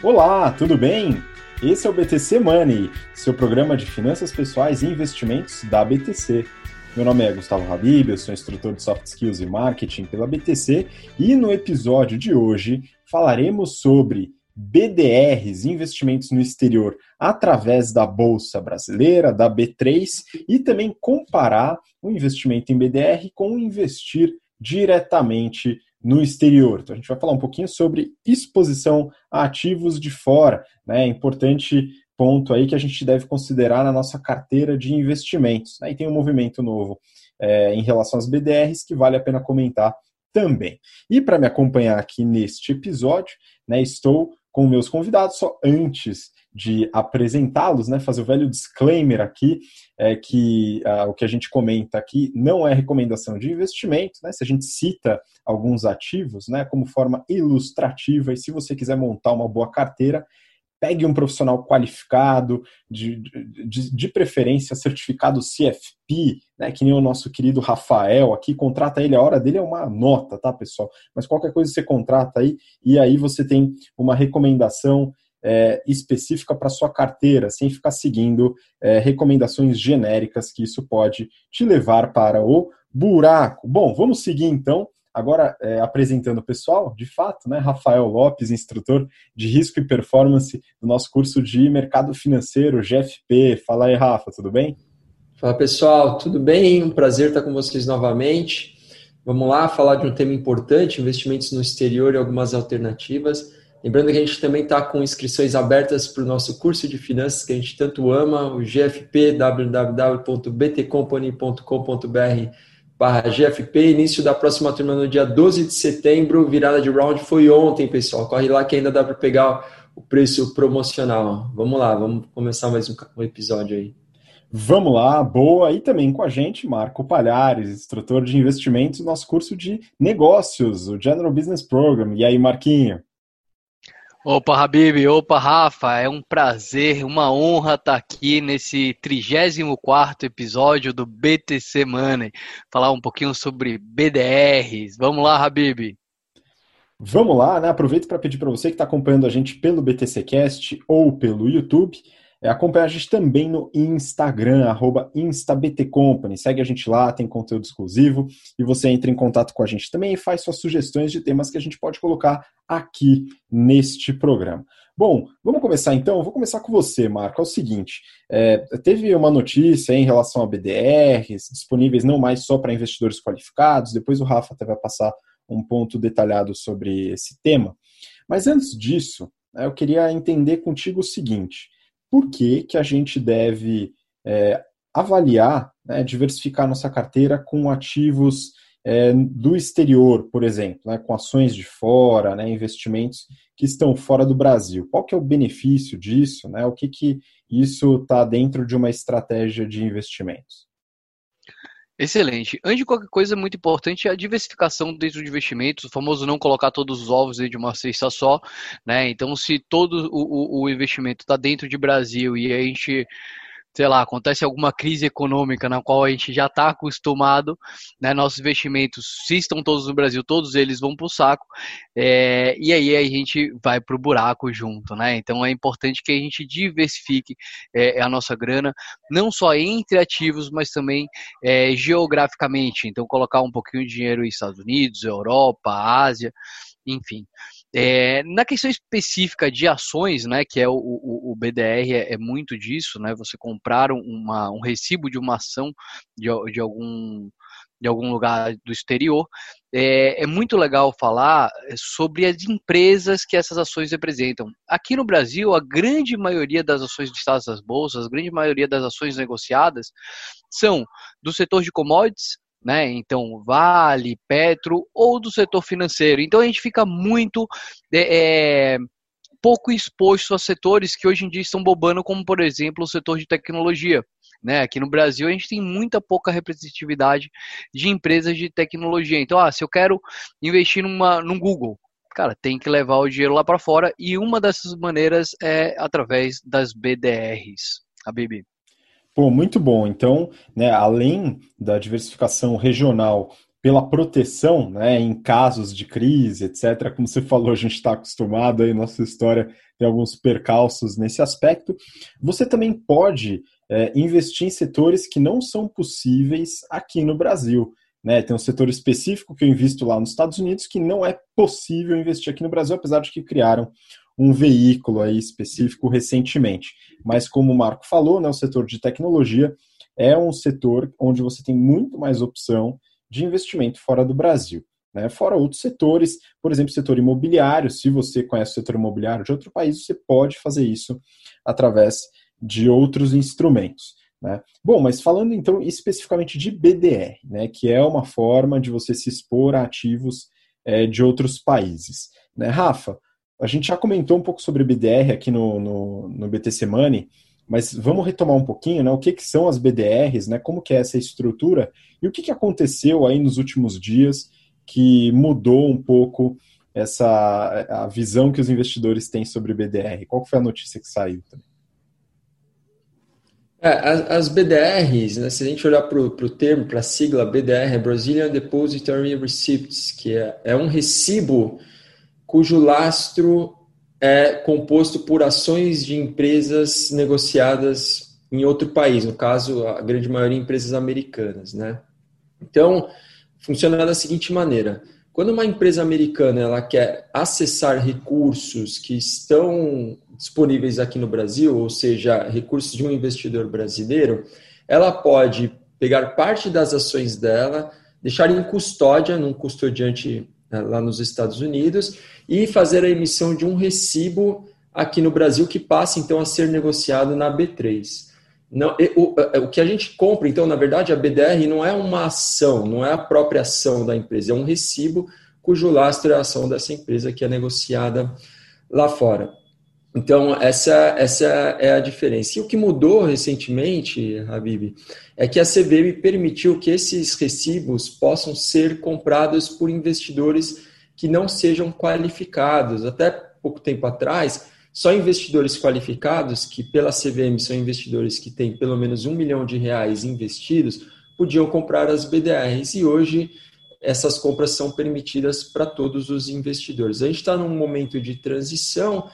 Olá, tudo bem? Esse é o BTC Money, seu programa de finanças pessoais e investimentos da BTC. Meu nome é Gustavo Habib, eu sou instrutor de Soft Skills e Marketing pela BTC e no episódio de hoje falaremos sobre BDRs, investimentos no exterior, através da Bolsa Brasileira, da B3, e também comparar o investimento em BDR com investir diretamente no exterior. Então a gente vai falar um pouquinho sobre exposição a ativos de fora, né? Importante ponto aí que a gente deve considerar na nossa carteira de investimentos. Né? E tem um movimento novo é, em relação às BDRs que vale a pena comentar também. E para me acompanhar aqui neste episódio, né, estou com meus convidados, só antes de apresentá-los, né, fazer o velho disclaimer aqui, é que uh, o que a gente comenta aqui não é recomendação de investimento, né, se a gente cita alguns ativos, né, como forma ilustrativa, e se você quiser montar uma boa carteira, pegue um profissional qualificado, de, de, de, preferência certificado CFP, né, que nem o nosso querido Rafael aqui, contrata ele, a hora dele é uma nota, tá, pessoal? Mas qualquer coisa você contrata aí, e aí você tem uma recomendação é, específica para sua carteira, sem ficar seguindo é, recomendações genéricas, que isso pode te levar para o buraco. Bom, vamos seguir então Agora, é, apresentando o pessoal, de fato, né, Rafael Lopes, instrutor de risco e performance do nosso curso de mercado financeiro, GFP. Fala aí, Rafa, tudo bem? Fala pessoal, tudo bem? Um prazer estar com vocês novamente. Vamos lá falar de um tema importante: investimentos no exterior e algumas alternativas. Lembrando que a gente também está com inscrições abertas para o nosso curso de finanças que a gente tanto ama, o GFP, www.btcompany.com.br barra GFP, início da próxima turma no dia 12 de setembro, virada de round foi ontem, pessoal. Corre lá que ainda dá para pegar o preço promocional. Vamos lá, vamos começar mais um, episódio aí. Vamos lá, boa. E também com a gente, Marco Palhares, instrutor de investimentos nosso curso de negócios, o General Business Program. E aí, Marquinho? Opa, Habib, opa, Rafa, é um prazer, uma honra estar aqui nesse 34 episódio do BTC Money, falar um pouquinho sobre BDRs. Vamos lá, Habib. Vamos lá, né? Aproveito para pedir para você que está acompanhando a gente pelo BTC Cast ou pelo YouTube, é, acompanha a gente também no Instagram, arroba InstaBTCompany. Segue a gente lá, tem conteúdo exclusivo e você entra em contato com a gente também e faz suas sugestões de temas que a gente pode colocar aqui neste programa. Bom, vamos começar então. vou começar com você, Marco. É o seguinte: é, teve uma notícia em relação a BDRs disponíveis não mais só para investidores qualificados. Depois o Rafa até vai passar um ponto detalhado sobre esse tema. Mas antes disso, né, eu queria entender contigo o seguinte: por que, que a gente deve é, avaliar, né, diversificar nossa carteira com ativos é, do exterior, por exemplo, né, com ações de fora, né, investimentos que estão fora do Brasil. Qual que é o benefício disso? Né, o que, que isso está dentro de uma estratégia de investimentos? Excelente. Antes de qualquer coisa, muito importante é a diversificação dentro de investimentos, o famoso não colocar todos os ovos dentro de uma cesta só, né? Então, se todo o, o, o investimento está dentro de Brasil e a gente sei lá, acontece alguma crise econômica na qual a gente já está acostumado, né, nossos investimentos, se estão todos no Brasil, todos eles vão para o saco, é, e aí a gente vai para o buraco junto, né? Então é importante que a gente diversifique é, a nossa grana, não só entre ativos, mas também é, geograficamente. Então colocar um pouquinho de dinheiro nos Estados Unidos, Europa, Ásia, enfim. É, na questão específica de ações, né, que é o, o, o BDR é, é, muito disso, né, você comprar uma, um recibo de uma ação de, de algum de algum lugar do exterior, é, é, muito legal falar sobre as empresas que essas ações representam. Aqui no Brasil, a grande maioria das ações listadas das bolsas, a grande maioria das ações negociadas são do setor de commodities, né? Então, Vale, Petro ou do setor financeiro. Então, a gente fica muito é, é, pouco exposto a setores que hoje em dia estão bobando, como, por exemplo, o setor de tecnologia. Né? Aqui no Brasil, a gente tem muita pouca representatividade de empresas de tecnologia. Então, ah, se eu quero investir numa, num Google, cara, tem que levar o dinheiro lá para fora e uma dessas maneiras é através das BDRs, a BB. Pô, muito bom. Então, né, além da diversificação regional pela proteção, né, em casos de crise, etc. Como você falou, a gente está acostumado aí, nossa história tem alguns percalços nesse aspecto. Você também pode é, investir em setores que não são possíveis aqui no Brasil. Né? Tem um setor específico que eu invisto lá nos Estados Unidos que não é possível investir aqui no Brasil, apesar de que criaram um veículo aí específico recentemente. Mas como o Marco falou, né, o setor de tecnologia é um setor onde você tem muito mais opção de investimento fora do Brasil. Né? Fora outros setores, por exemplo, setor imobiliário. Se você conhece o setor imobiliário de outro país, você pode fazer isso através de outros instrumentos. Né? Bom, mas falando então especificamente de BDR, né, que é uma forma de você se expor a ativos é, de outros países. Né? Rafa, a gente já comentou um pouco sobre BDR aqui no, no, no BTC Money, mas vamos retomar um pouquinho, né? O que, que são as BDRs, né? Como que é essa estrutura e o que, que aconteceu aí nos últimos dias que mudou um pouco essa a visão que os investidores têm sobre BDR? Qual foi a notícia que saiu também? É, as BDRs, né, se a gente olhar para o termo, para a sigla BDR, é Brazilian Depository Receipts, que é, é um recibo cujo lastro é composto por ações de empresas negociadas em outro país, no caso, a grande maioria empresas americanas. Né? Então, funciona da seguinte maneira. Quando uma empresa americana ela quer acessar recursos que estão disponíveis aqui no Brasil, ou seja, recursos de um investidor brasileiro, ela pode pegar parte das ações dela, deixar em custódia, num custodiante lá nos Estados Unidos, e fazer a emissão de um recibo aqui no Brasil que passe então a ser negociado na B3. Não, o, o que a gente compra, então, na verdade, a BDR não é uma ação, não é a própria ação da empresa, é um recibo cujo lastro é a ação dessa empresa que é negociada lá fora. Então, essa, essa é a diferença. E o que mudou recentemente, Habib, é que a CVM permitiu que esses recibos possam ser comprados por investidores que não sejam qualificados. Até pouco tempo atrás, só investidores qualificados, que pela CVM são investidores que têm pelo menos um milhão de reais investidos, podiam comprar as BDRs. E hoje essas compras são permitidas para todos os investidores. A gente está num momento de transição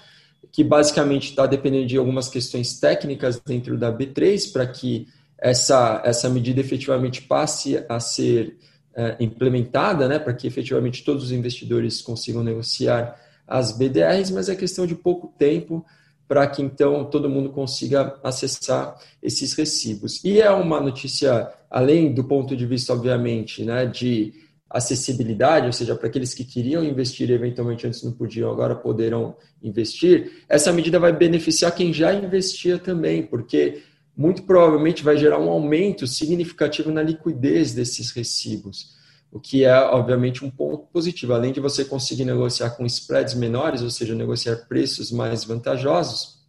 que basicamente está dependendo de algumas questões técnicas dentro da B3 para que essa, essa medida efetivamente passe a ser é, implementada, né, para que efetivamente todos os investidores consigam negociar as BDRs, mas é questão de pouco tempo para que então todo mundo consiga acessar esses recibos. E é uma notícia, além do ponto de vista, obviamente, né, de acessibilidade, ou seja, para aqueles que queriam investir eventualmente antes não podiam, agora poderão investir, essa medida vai beneficiar quem já investia também, porque muito provavelmente vai gerar um aumento significativo na liquidez desses recibos, o que é, obviamente, um ponto positivo. Além de você conseguir negociar com spreads menores, ou seja, negociar preços mais vantajosos,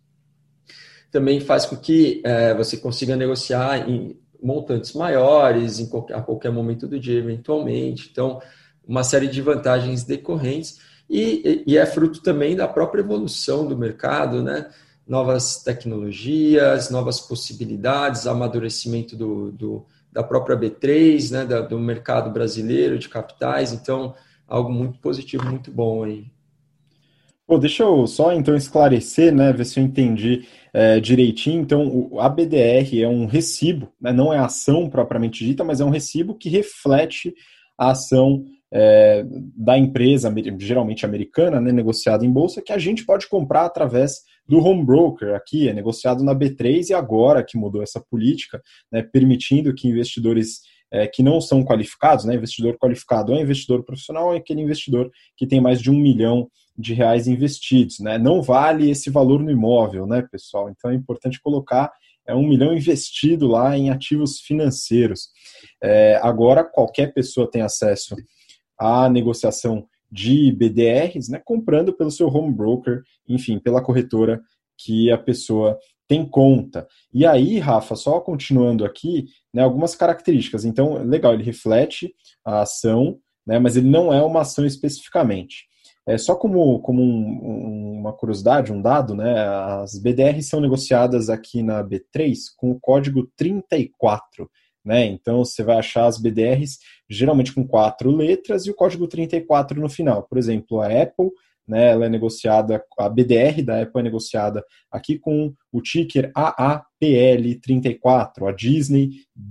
também faz com que é, você consiga negociar em montantes maiores em qualquer, a qualquer momento do dia, eventualmente. Então, uma série de vantagens decorrentes e, e é fruto também da própria evolução do mercado, né? Novas tecnologias, novas possibilidades, amadurecimento do, do da própria B3, né? Da, do mercado brasileiro de capitais. Então, algo muito positivo, muito bom aí. Pô, deixa eu só então esclarecer, né, ver se eu entendi é, direitinho. Então, o, a BDR é um recibo, né, não é ação propriamente dita, mas é um recibo que reflete a ação é, da empresa, geralmente americana, né, negociada em bolsa, que a gente pode comprar através do home broker aqui, é negociado na B3 e agora que mudou essa política, né, permitindo que investidores é, que não são qualificados, né, investidor qualificado é investidor profissional, é aquele investidor que tem mais de um milhão de reais investidos, né? Não vale esse valor no imóvel, né, pessoal? Então é importante colocar é um milhão investido lá em ativos financeiros. É, agora qualquer pessoa tem acesso à negociação de BDRs, né, comprando pelo seu home broker, enfim, pela corretora que a pessoa tem conta. E aí, Rafa, só continuando aqui, né, algumas características. Então, legal, ele reflete a ação, né, mas ele não é uma ação especificamente. É, só como, como um, uma curiosidade, um dado, né, as BDRs são negociadas aqui na B3 com o código 34, né? Então você vai achar as BDRs geralmente com quatro letras e o código 34 no final. Por exemplo, a Apple, né, ela é negociada, a BDR da Apple é negociada aqui com o ticker AAPL34, a Disney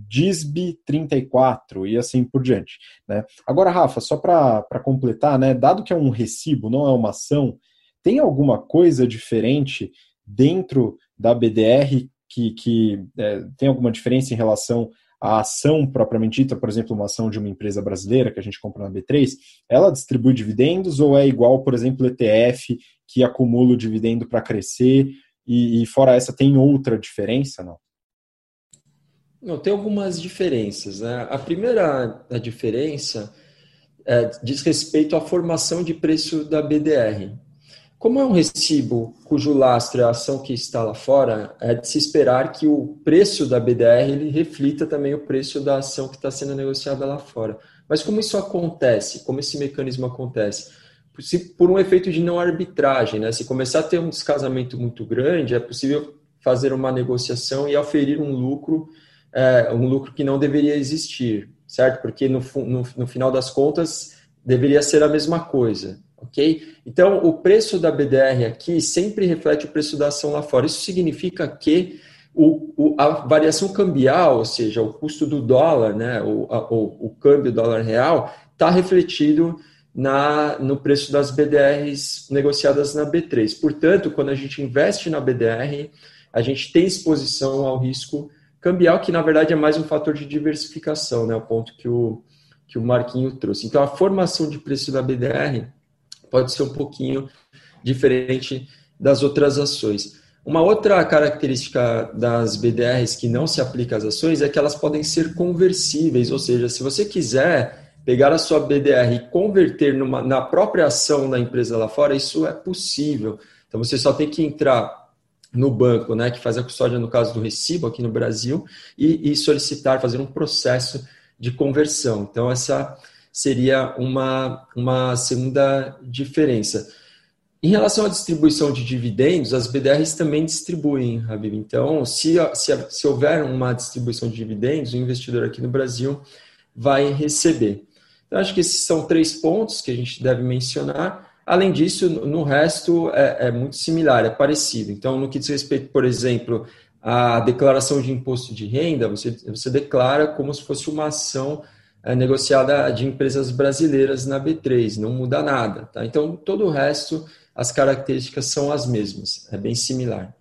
DISB34 e assim por diante. Né? Agora, Rafa, só para completar, né, dado que é um recibo, não é uma ação, tem alguma coisa diferente dentro da BDR que, que é, tem alguma diferença em relação à ação propriamente dita, por exemplo, uma ação de uma empresa brasileira que a gente compra na B3, ela distribui dividendos ou é igual, por exemplo, ETF que acumula o dividendo para crescer e, e, fora essa tem outra diferença, não? Não, tem algumas diferenças. Né? A primeira a diferença é, diz respeito à formação de preço da BDR. Como é um recibo cujo lastro é a ação que está lá fora, é de se esperar que o preço da BDR ele reflita também o preço da ação que está sendo negociada lá fora. Mas como isso acontece? Como esse mecanismo acontece? Por um efeito de não arbitragem, né? Se começar a ter um descasamento muito grande, é possível fazer uma negociação e oferir um lucro, é, um lucro que não deveria existir, certo? Porque no, no, no final das contas deveria ser a mesma coisa ok? Então, o preço da BDR aqui sempre reflete o preço da ação lá fora. Isso significa que o, o, a variação cambial, ou seja, o custo do dólar, né, o, a, o, o câmbio dólar real, está refletido na, no preço das BDRs negociadas na B3. Portanto, quando a gente investe na BDR, a gente tem exposição ao risco cambial, que na verdade é mais um fator de diversificação, né, o ponto que o, que o Marquinho trouxe. Então, a formação de preço da BDR pode ser um pouquinho diferente das outras ações. Uma outra característica das BDRs que não se aplica às ações é que elas podem ser conversíveis, ou seja, se você quiser pegar a sua BDR e converter numa, na própria ação da empresa lá fora, isso é possível. Então você só tem que entrar no banco, né, que faz a custódia no caso do recibo aqui no Brasil, e, e solicitar, fazer um processo de conversão. Então essa seria uma, uma segunda diferença. Em relação à distribuição de dividendos, as BDRs também distribuem, Habib. Então, se, se, se houver uma distribuição de dividendos, o investidor aqui no Brasil vai receber. Então, acho que esses são três pontos que a gente deve mencionar. Além disso, no resto é, é muito similar, é parecido. Então, no que diz respeito, por exemplo, à declaração de imposto de renda, você, você declara como se fosse uma ação é, negociada de empresas brasileiras na B3, não muda nada. Tá? Então, todo o resto, as características são as mesmas, é bem similar.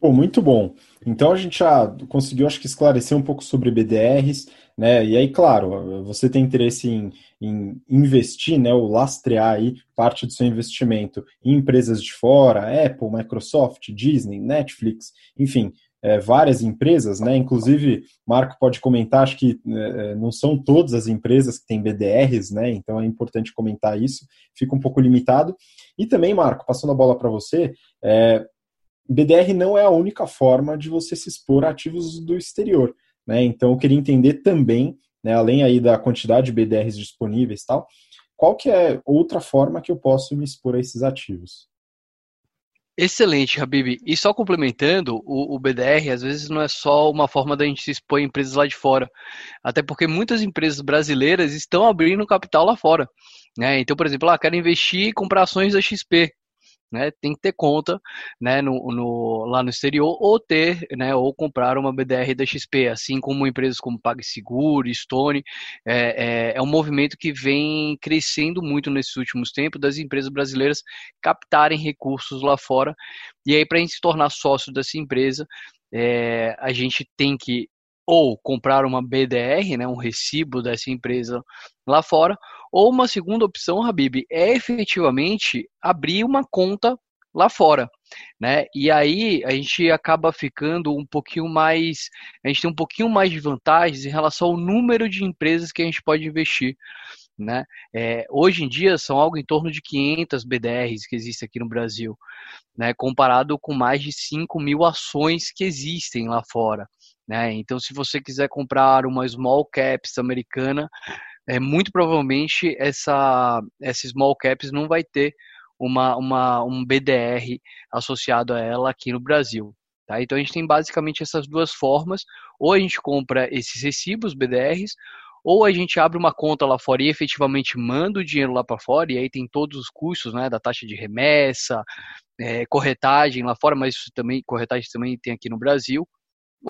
Pô, muito bom. Então a gente já conseguiu, acho que, esclarecer um pouco sobre BDRs, né? E aí, claro, você tem interesse em, em investir, né? Ou lastrear aí parte do seu investimento em empresas de fora, Apple, Microsoft, Disney, Netflix, enfim, é, várias empresas, né? Inclusive, Marco pode comentar, acho que é, é não são todas as empresas que têm BDRs, né? Então é importante comentar isso, fica um pouco limitado. E também, Marco, passando a bola para você, é, BDR não é a única forma de você se expor a ativos do exterior, né? Então eu queria entender também, né, além aí da quantidade de BDRs disponíveis e tal, qual que é outra forma que eu posso me expor a esses ativos? Excelente, Habib. E só complementando, o, o, BDR às vezes não é só uma forma da gente se expor a empresas lá de fora. Até porque muitas empresas brasileiras estão abrindo capital lá fora. Né? Então, por exemplo, ah, quero investir e comprar ações da XP né, tem que ter conta né, no, no, lá no exterior ou ter, né, ou comprar uma BDR da XP, assim como empresas como PagSeguro, Stone, é, é, é um movimento que vem crescendo muito nesses últimos tempos das empresas brasileiras captarem recursos lá fora. E aí para a gente se tornar sócio dessa empresa é, a gente tem que ou comprar uma BDR, né, um recibo dessa empresa lá fora, ou uma segunda opção, Habib, é efetivamente abrir uma conta lá fora, né? E aí a gente acaba ficando um pouquinho mais, a gente tem um pouquinho mais de vantagens em relação ao número de empresas que a gente pode investir. Né? É, hoje em dia são algo em torno de 500 BDRs que existem aqui no Brasil, né? comparado com mais de 5 mil ações que existem lá fora. Né? Então, se você quiser comprar uma small caps americana, é, muito provavelmente essa, essa small caps não vai ter uma, uma, um BDR associado a ela aqui no Brasil. Tá? Então a gente tem basicamente essas duas formas, ou a gente compra esses recibos BDRs, ou a gente abre uma conta lá fora e efetivamente manda o dinheiro lá para fora, e aí tem todos os custos né, da taxa de remessa, é, corretagem lá fora, mas isso também, corretagem também tem aqui no Brasil.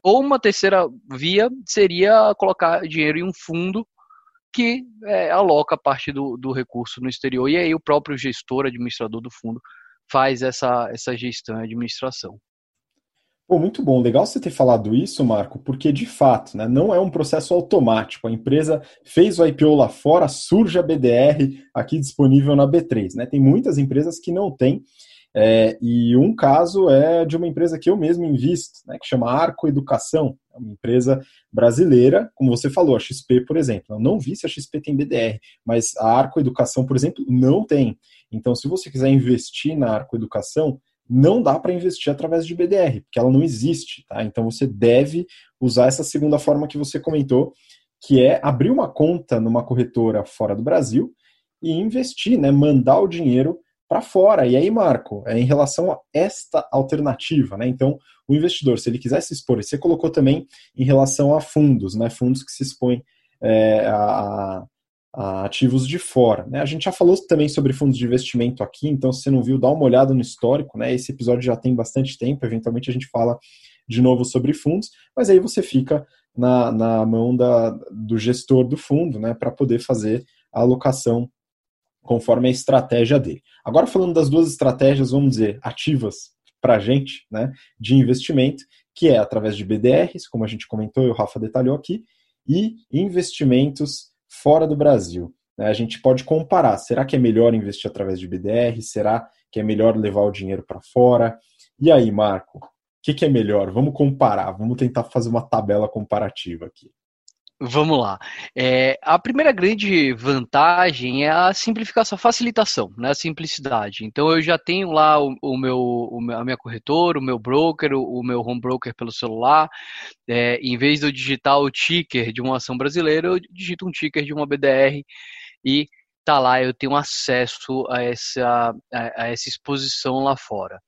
Ou uma terceira via seria colocar dinheiro em um fundo que é, aloca parte do, do recurso no exterior, e aí o próprio gestor, administrador do fundo, faz essa, essa gestão e administração. Pô, muito bom, legal você ter falado isso, Marco, porque de fato, né, não é um processo automático. A empresa fez o IPO lá fora, surge a BDR aqui disponível na B3. Né? Tem muitas empresas que não têm, é, e um caso é de uma empresa que eu mesmo invisto, né, que chama Arco Educação, é uma empresa brasileira, como você falou, a XP, por exemplo. Eu não vi se a XP tem BDR, mas a Arco Educação, por exemplo, não tem. Então, se você quiser investir na Arco Educação, não dá para investir através de BDR, porque ela não existe, tá? Então você deve usar essa segunda forma que você comentou, que é abrir uma conta numa corretora fora do Brasil e investir, né? Mandar o dinheiro para fora. E aí, Marco, é em relação a esta alternativa, né? Então, o investidor, se ele quiser se expor, e você colocou também em relação a fundos, né? Fundos que se expõem é, a, ativos de fora. Né? A gente já falou também sobre fundos de investimento aqui, então se você não viu, dá uma olhada no histórico. Né? Esse episódio já tem bastante tempo, eventualmente a gente fala de novo sobre fundos, mas aí você fica na, na mão da, do gestor do fundo né, para poder fazer a alocação conforme a estratégia dele. Agora, falando das duas estratégias, vamos dizer, ativas para a gente, né, de investimento, que é através de BDRs, como a gente comentou e o Rafa detalhou aqui, e investimentos fora do Brasil. Né? A gente pode comparar. Será que é melhor investir através de BDR? Será que é melhor levar o dinheiro para fora? E aí, Marco, o que, que é melhor? Vamos comparar, vamos tentar fazer uma tabela comparativa aqui. Vamos lá. É, a primeira grande vantagem é a simplificação, a facilitação, né, a simplicidade. Então eu já tenho lá o, o, meu, o a minha corretora, o meu broker, o, o meu home broker pelo celular. É, em vez de eu digitar o ticker de uma ação brasileira, eu digito um ticker de uma BDR e tá lá, eu tenho acesso a essa, a, a essa exposição lá fora.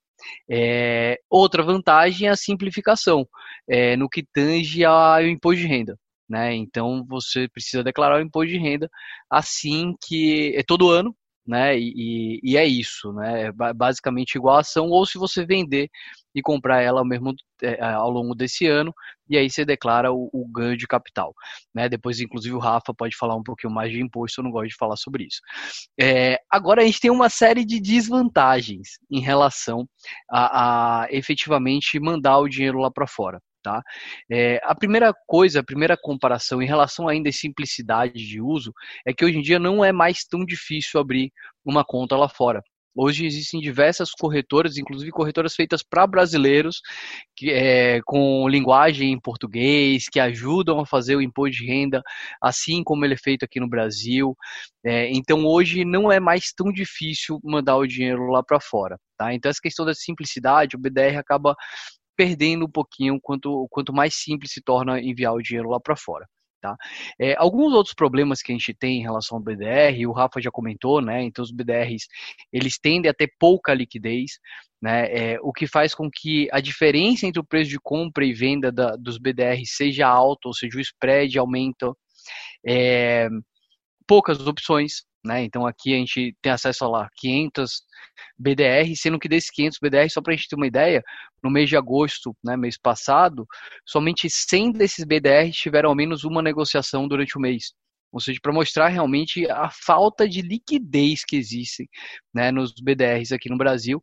É, outra vantagem é a simplificação, é, no que tange ao imposto de renda né? Então você precisa declarar o imposto de renda assim que é todo ano, né? E, e, é isso, né? É basicamente igual a ação, ou se você vender e comprar ela mesmo é, ao longo desse ano, e aí você declara o, o, ganho de capital, né? Depois, inclusive, o Rafa pode falar um pouquinho mais de imposto, eu não gosto de falar sobre isso. É, agora a gente tem uma série de desvantagens em relação a, a efetivamente mandar o dinheiro lá para fora. Tá? É, a primeira coisa, a primeira comparação em relação ainda à simplicidade de uso é que hoje em dia não é mais tão difícil abrir uma conta lá fora. Hoje existem diversas corretoras, inclusive corretoras feitas para brasileiros, que, é, com linguagem em português, que ajudam a fazer o imposto de renda, assim como ele é feito aqui no Brasil. É, então hoje não é mais tão difícil mandar o dinheiro lá para fora. Tá? Então essa questão da simplicidade, o BDR acaba perdendo um pouquinho quanto, quanto mais simples se torna enviar o dinheiro lá para fora. Tá? É, alguns outros problemas que a gente tem em relação ao BDR, o Rafa já comentou, né? Então os BDRs eles tendem a ter pouca liquidez, né? É, o que faz com que a diferença entre o preço de compra e venda da, dos BDRs seja alta, ou seja, o spread aumenta. É, poucas opções, né? Então aqui a gente tem acesso a lá 500 BDR, sendo que desses 500 BDR, só para a gente ter uma ideia, no mês de agosto, né, mês passado, somente 100 desses BDR tiveram ao menos uma negociação durante o mês. Ou seja, para mostrar realmente a falta de liquidez que existe né, nos BDRs aqui no Brasil.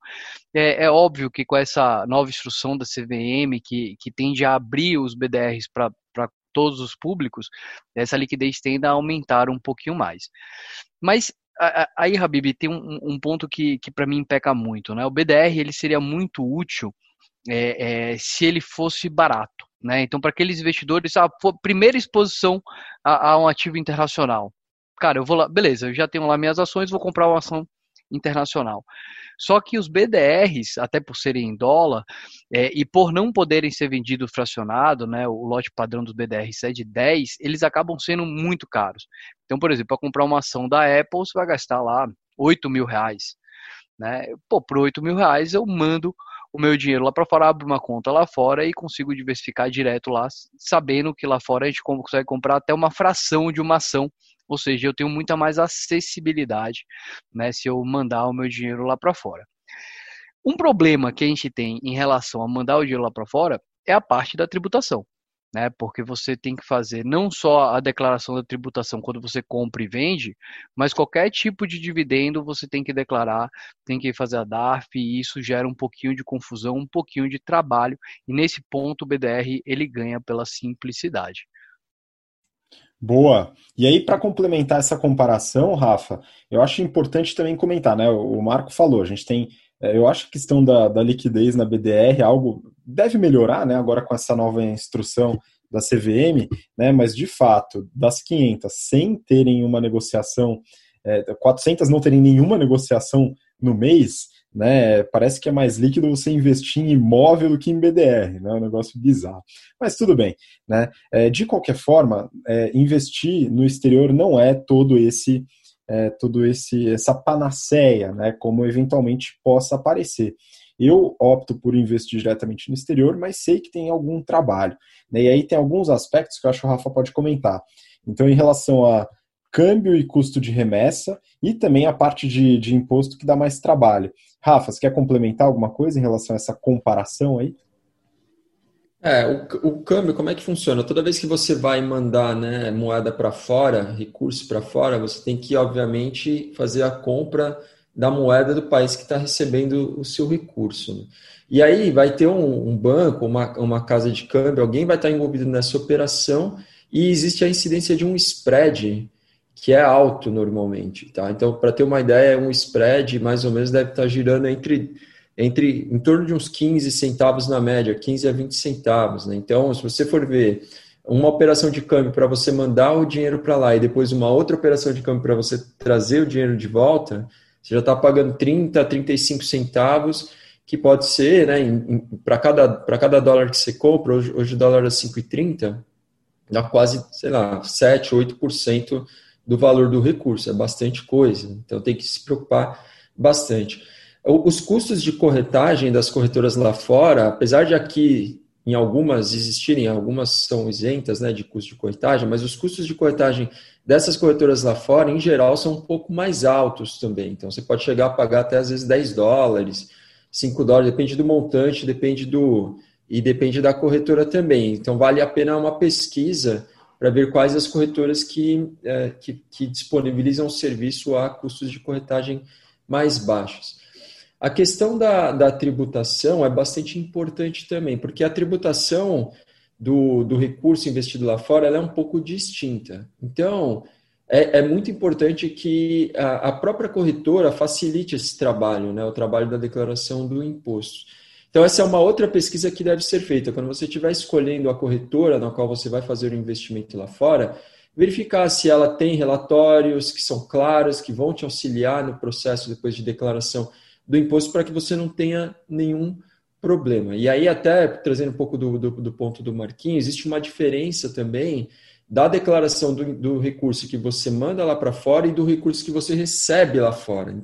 É, é, óbvio que com essa nova instrução da CVM, que, que tende a abrir os BDRs para todos os públicos, essa liquidez tende a aumentar um pouquinho mais. Mas aí, Habib, tem um, um ponto que, que para mim peca muito. Né? O BDR ele seria muito útil é, é, se ele fosse barato. Né? Então, para aqueles investidores, a primeira exposição a, a um ativo internacional. Cara, eu vou lá, beleza, eu já tenho lá minhas ações, vou comprar uma ação internacional. Só que os BDRs, até por serem em dólar, é, e por não poderem ser vendidos fracionado, né, o lote padrão dos BDRs é de 10, eles acabam sendo muito caros. Então, por exemplo, para comprar uma ação da Apple, você vai gastar lá 8 mil reais. Né? Pô, por 8 mil reais eu mando o meu dinheiro lá para fora, abro uma conta lá fora e consigo diversificar direto lá, sabendo que lá fora a gente consegue comprar até uma fração de uma ação, ou seja, eu tenho muita mais acessibilidade, né, se eu mandar o meu dinheiro lá para fora. Um problema que a gente tem em relação a mandar o dinheiro lá para fora é a parte da tributação né? Porque você tem que fazer não só a declaração da tributação quando você compra e vende, mas qualquer tipo de dividendo você tem que declarar, tem que fazer a DARF e isso gera um pouquinho de confusão, um pouquinho de trabalho. E nesse ponto o BDR ele ganha pela simplicidade. Boa. E aí, para complementar essa comparação, Rafa, eu acho importante também comentar, né? O Marco falou, a gente tem é, eu acho que a questão da, da liquidez na BDR é algo deve melhorar, né? Agora com essa nova instrução da CVM, né? Mas de fato, das 500 sem terem uma negociação, é, 400 não terem nenhuma negociação no mês, né? Parece que é mais líquido você investir em imóvel do que em BDR, né? É um negócio bizarro. Mas tudo bem, né? É, de qualquer forma, é, investir no exterior não é todo esse é, tudo esse essa panaceia, né, como eventualmente possa aparecer. Eu opto por investir diretamente no exterior, mas sei que tem algum trabalho. Né, e aí tem alguns aspectos que eu acho que o Rafa pode comentar. Então, em relação a câmbio e custo de remessa e também a parte de, de imposto que dá mais trabalho. Rafa, você quer complementar alguma coisa em relação a essa comparação aí? É, o, o câmbio, como é que funciona? Toda vez que você vai mandar né, moeda para fora, recurso para fora, você tem que, obviamente, fazer a compra da moeda do país que está recebendo o seu recurso. Né? E aí vai ter um, um, banco, uma, uma casa de câmbio, alguém vai estar envolvido nessa operação e existe a incidência de um spread que é alto normalmente. Tá? Então, para ter uma ideia, um spread mais ou menos deve estar girando entre entre em torno de uns 15 centavos na média, 15 a 20 centavos. Né? Então, se você for ver uma operação de câmbio para você mandar o dinheiro para lá e depois uma outra operação de câmbio para você trazer o dinheiro de volta, você já está pagando 30 a 35 centavos, que pode ser, né, para cada, cada dólar que você compra, hoje, hoje o dólar é 5,30, dá quase, sei lá, 7, 8% do valor do recurso, é bastante coisa, então tem que se preocupar bastante. Os custos de corretagem das corretoras lá fora, apesar de aqui em algumas existirem, algumas são isentas né, de custo de corretagem, mas os custos de corretagem dessas corretoras lá fora, em geral, são um pouco mais altos também. Então, você pode chegar a pagar até às vezes 10 dólares, 5 dólares, depende do montante, depende do. e depende da corretora também. Então, vale a pena uma pesquisa para ver quais as corretoras que, é, que, que disponibilizam o serviço a custos de corretagem mais baixos. A questão da, da tributação é bastante importante também, porque a tributação do, do recurso investido lá fora é um pouco distinta. Então, é, é muito importante que a, a, própria corretora facilite esse trabalho, né, o trabalho da declaração do imposto. Então, essa é uma outra pesquisa que deve ser feita. Quando você estiver escolhendo a corretora na qual você vai fazer o investimento lá fora, verificar se ela tem relatórios que são claros, que vão te auxiliar no processo depois de declaração do imposto para que você não tenha nenhum problema. E aí, até trazendo um pouco do, do, do ponto do Marquinhos, existe uma diferença também da declaração do, do recurso que você manda lá para fora e do recurso que você recebe lá fora.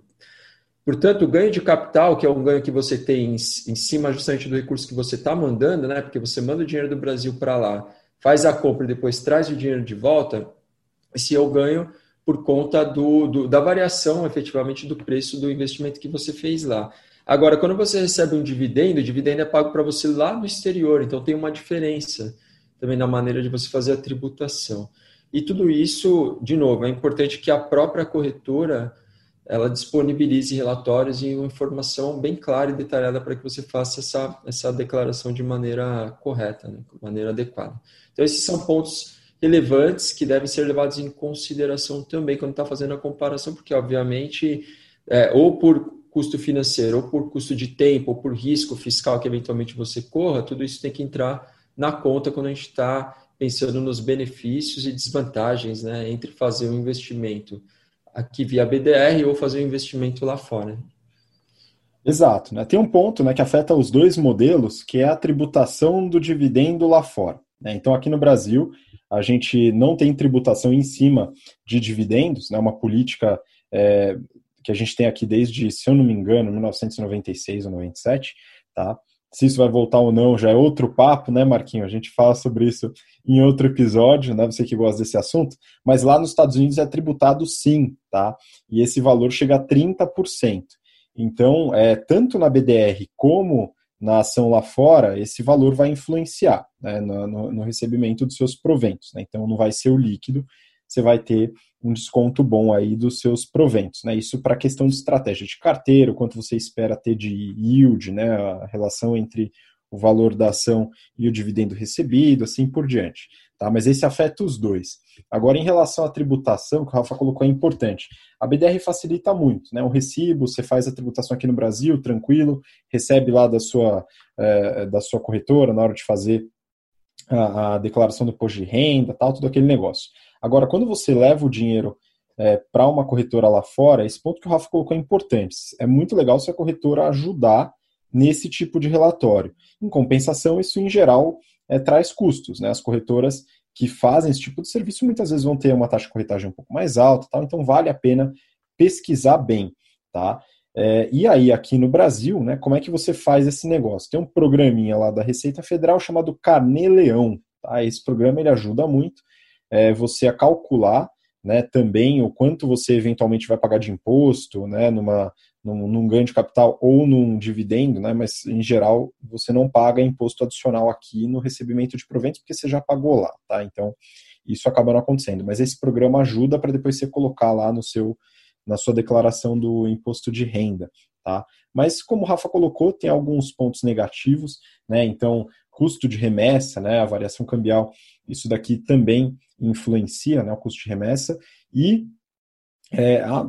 Portanto, o ganho de capital, que é um ganho que você tem em, cima justamente do recurso que você está mandando, né? Porque você manda o dinheiro do Brasil para lá, faz a compra e depois traz o dinheiro de volta, esse é o ganho por conta do, do, da variação efetivamente do preço do investimento que você fez lá. Agora, quando você recebe um dividendo, o dividendo é pago para você lá no exterior, então tem uma diferença também na maneira de você fazer a tributação. E tudo isso, de novo, é importante que a própria corretora ela disponibilize relatórios e uma informação bem clara e detalhada para que você faça essa, essa declaração de maneira correta, né, de maneira adequada. Então, esses são pontos relevantes que devem ser levados em consideração também quando está fazendo a comparação, porque, obviamente, é, ou por custo financeiro, ou por custo de tempo, ou por risco fiscal que eventualmente você corra, tudo isso tem que entrar na conta quando a gente está pensando nos benefícios e desvantagens né, entre fazer um investimento aqui via BDR ou fazer um investimento lá fora. Exato. Né? Tem um ponto né, que afeta os dois modelos, que é a tributação do dividendo lá fora. Né? Então, aqui no Brasil, a gente não tem tributação em cima de dividendos, né, uma política é, que a gente tem aqui desde, se eu não me engano, 1996 ou 97, tá? Se isso vai voltar ou não já é outro papo, né, Marquinho? A gente fala sobre isso em outro episódio, né? Você que gosta desse assunto. Mas lá nos Estados Unidos é tributado sim, tá? E esse valor chega a 30%. Então, é, tanto na BDR como na ação lá fora, esse valor vai influenciar né, no, no, no, recebimento dos seus proventos. Né? Então, não vai ser o líquido, você vai ter um desconto bom aí dos seus proventos. Né? Isso para a questão de estratégia de carteira, quanto você espera ter de yield, né? a relação entre o valor da ação e o dividendo recebido, assim por diante. Tá? Mas esse afeta os dois. Agora, em relação à tributação, que o Rafa colocou é importante. A BDR facilita muito, né? O recibo, você faz a tributação aqui no Brasil, tranquilo, recebe lá da sua, é, da sua corretora na hora de fazer a, a, declaração do imposto de renda, tal, tudo aquele negócio. Agora, quando você leva o dinheiro é, para uma corretora lá fora, esse ponto que o Rafa colocou é importante. É muito legal se a corretora ajudar nesse tipo de relatório. Em compensação, isso em geral é, traz custos. Né? As corretoras que fazem esse tipo de serviço muitas vezes vão ter uma taxa de corretagem um pouco mais alta, tal, então vale a pena pesquisar bem. Tá? É, e aí, aqui no Brasil, né, como é que você faz esse negócio? Tem um programinha lá da Receita Federal chamado Carnê-Leão. Tá? Esse programa ele ajuda muito é, você a calcular né, também o quanto você eventualmente vai pagar de imposto, né, numa, num, num, ganho de capital ou num dividendo, né, mas em geral você não paga imposto adicional aqui no recebimento de proventos porque você já pagou lá, tá? Então isso acaba não acontecendo. Mas esse programa ajuda para depois você colocar lá no seu na sua declaração do imposto de renda, tá? Mas como o Rafa colocou, tem alguns pontos negativos, né? Então custo de remessa, né, a variação cambial, isso daqui também influencia né, o custo de remessa e é, a,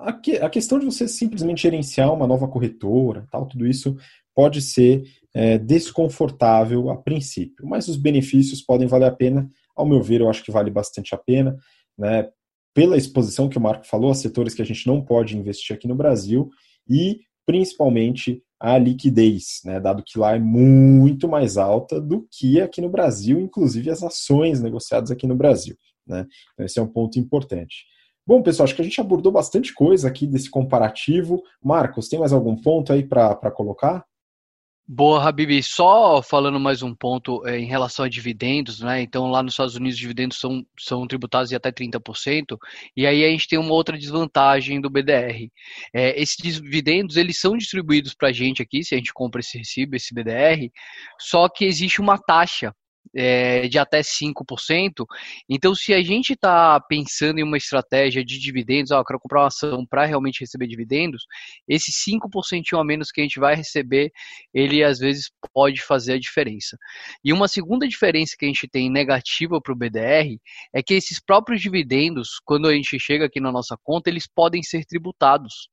a, a, questão de você simplesmente gerenciar uma nova corretora, tal, tudo isso pode ser é, desconfortável a princípio, mas os benefícios podem valer a pena. Ao meu ver, eu acho que vale bastante a pena, né, pela exposição que o Marco falou, a setores que a gente não pode investir aqui no Brasil e principalmente a liquidez, né, dado que lá é muito mais alta do que aqui no Brasil, inclusive as ações negociadas aqui no Brasil. Né? Então, esse é um ponto importante. Bom, pessoal, acho que a gente abordou bastante coisa aqui desse comparativo. Marcos, tem mais algum ponto aí para colocar? Boa, Habib. Só falando mais um ponto é, em relação a dividendos, né? Então, lá nos Estados Unidos, os dividendos são, são tributados em até 30%, e aí a gente tem uma outra desvantagem do BDR. É, esses dividendos, eles são distribuídos para a gente aqui, se a gente compra esse recibo, esse BDR, só que existe uma taxa é, de até 5%. Então, se a gente está pensando em uma estratégia de dividendos, ah, eu quero comprar uma ação para realmente receber dividendos, esse 5% a menos que a gente vai receber, ele às vezes pode fazer a diferença. E uma segunda diferença que a gente tem negativa para o BDR é que esses próprios dividendos, quando a gente chega aqui na nossa conta, eles podem ser tributados.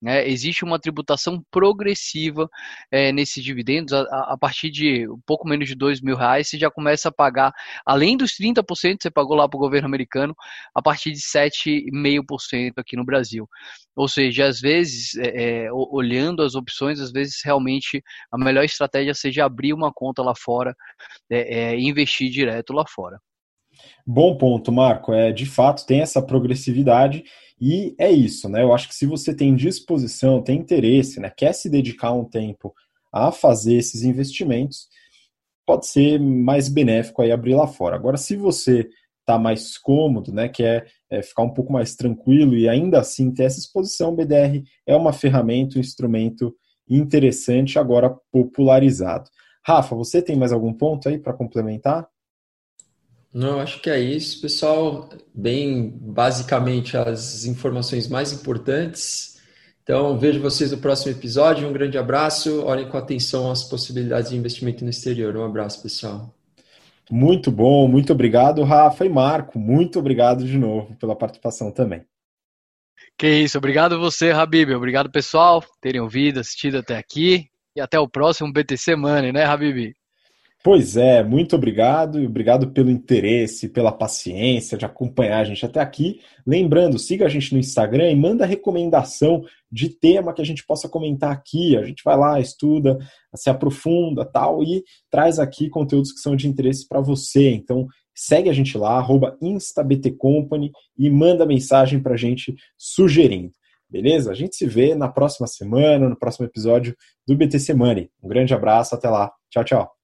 Né? Existe uma tributação progressiva é, nesses dividendos. A, a, partir de um pouco menos de dois mil reais, você já começa a pagar, além dos 30% que você pagou lá para o governo americano, a partir de 7,5% aqui no Brasil. Ou seja, às vezes, é, é, olhando as opções, às vezes realmente a melhor estratégia seja abrir uma conta lá fora é, e investir direto lá fora. Bom ponto, Marco. É, de fato, tem essa progressividade e é isso, né? Eu acho que se você tem disposição, tem interesse, né, quer se dedicar um tempo a fazer esses investimentos, pode ser mais benéfico aí abrir lá fora. Agora, se você está mais cômodo, né, quer é, ficar um pouco mais tranquilo e ainda assim ter essa exposição, o BDR é uma ferramenta, um instrumento interessante, agora popularizado. Rafa, você tem mais algum ponto aí para complementar? Não, acho que é isso, pessoal. Bem, basicamente, as informações mais importantes. Então, vejo vocês no próximo episódio. Um grande abraço. Olhem com atenção as possibilidades de investimento no exterior. Um abraço, pessoal. Muito bom, muito obrigado, Rafa e Marco. Muito obrigado de novo pela participação também. Que isso, obrigado você, Habib. Obrigado, pessoal, terem ouvido, assistido até aqui. E até o próximo BTC Money, né, Habib? Pois é, muito obrigado e obrigado pelo interesse, pela paciência de acompanhar a gente até aqui. Lembrando, siga a gente no Instagram e manda recomendação de tema que a gente possa comentar aqui. A gente vai lá, estuda, se aprofunda tal e traz aqui conteúdos que são de interesse para você. Então, segue a gente lá, arroba InstaBTCompany e manda mensagem para a gente sugerindo. Beleza? A gente se vê na próxima semana, no próximo episódio do BTC Money. Um grande abraço, até lá. Tchau, tchau.